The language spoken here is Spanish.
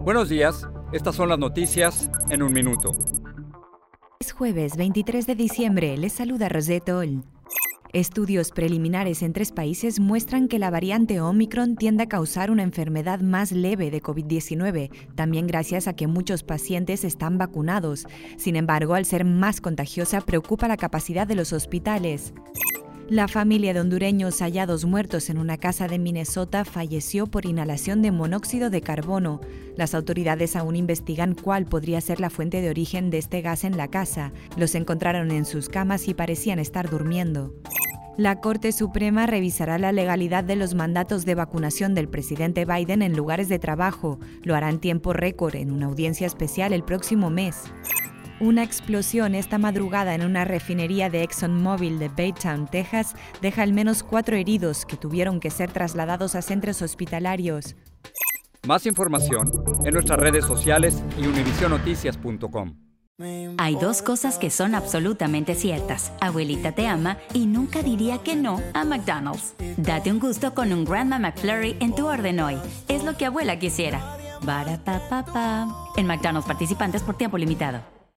Buenos días, estas son las noticias en un minuto. Es jueves 23 de diciembre, les saluda Rosette Estudios preliminares en tres países muestran que la variante Omicron tiende a causar una enfermedad más leve de COVID-19, también gracias a que muchos pacientes están vacunados. Sin embargo, al ser más contagiosa, preocupa la capacidad de los hospitales. La familia de hondureños hallados muertos en una casa de Minnesota falleció por inhalación de monóxido de carbono. Las autoridades aún investigan cuál podría ser la fuente de origen de este gas en la casa. Los encontraron en sus camas y parecían estar durmiendo. La Corte Suprema revisará la legalidad de los mandatos de vacunación del presidente Biden en lugares de trabajo. Lo hará en tiempo récord en una audiencia especial el próximo mes. Una explosión esta madrugada en una refinería de ExxonMobil de Baytown, Texas, deja al menos cuatro heridos que tuvieron que ser trasladados a centros hospitalarios. Más información en nuestras redes sociales y univisionoticias.com. Hay dos cosas que son absolutamente ciertas. Abuelita te ama y nunca diría que no a McDonald's. Date un gusto con un Grandma McFlurry en tu orden hoy. Es lo que abuela quisiera. En McDonald's participantes por tiempo limitado.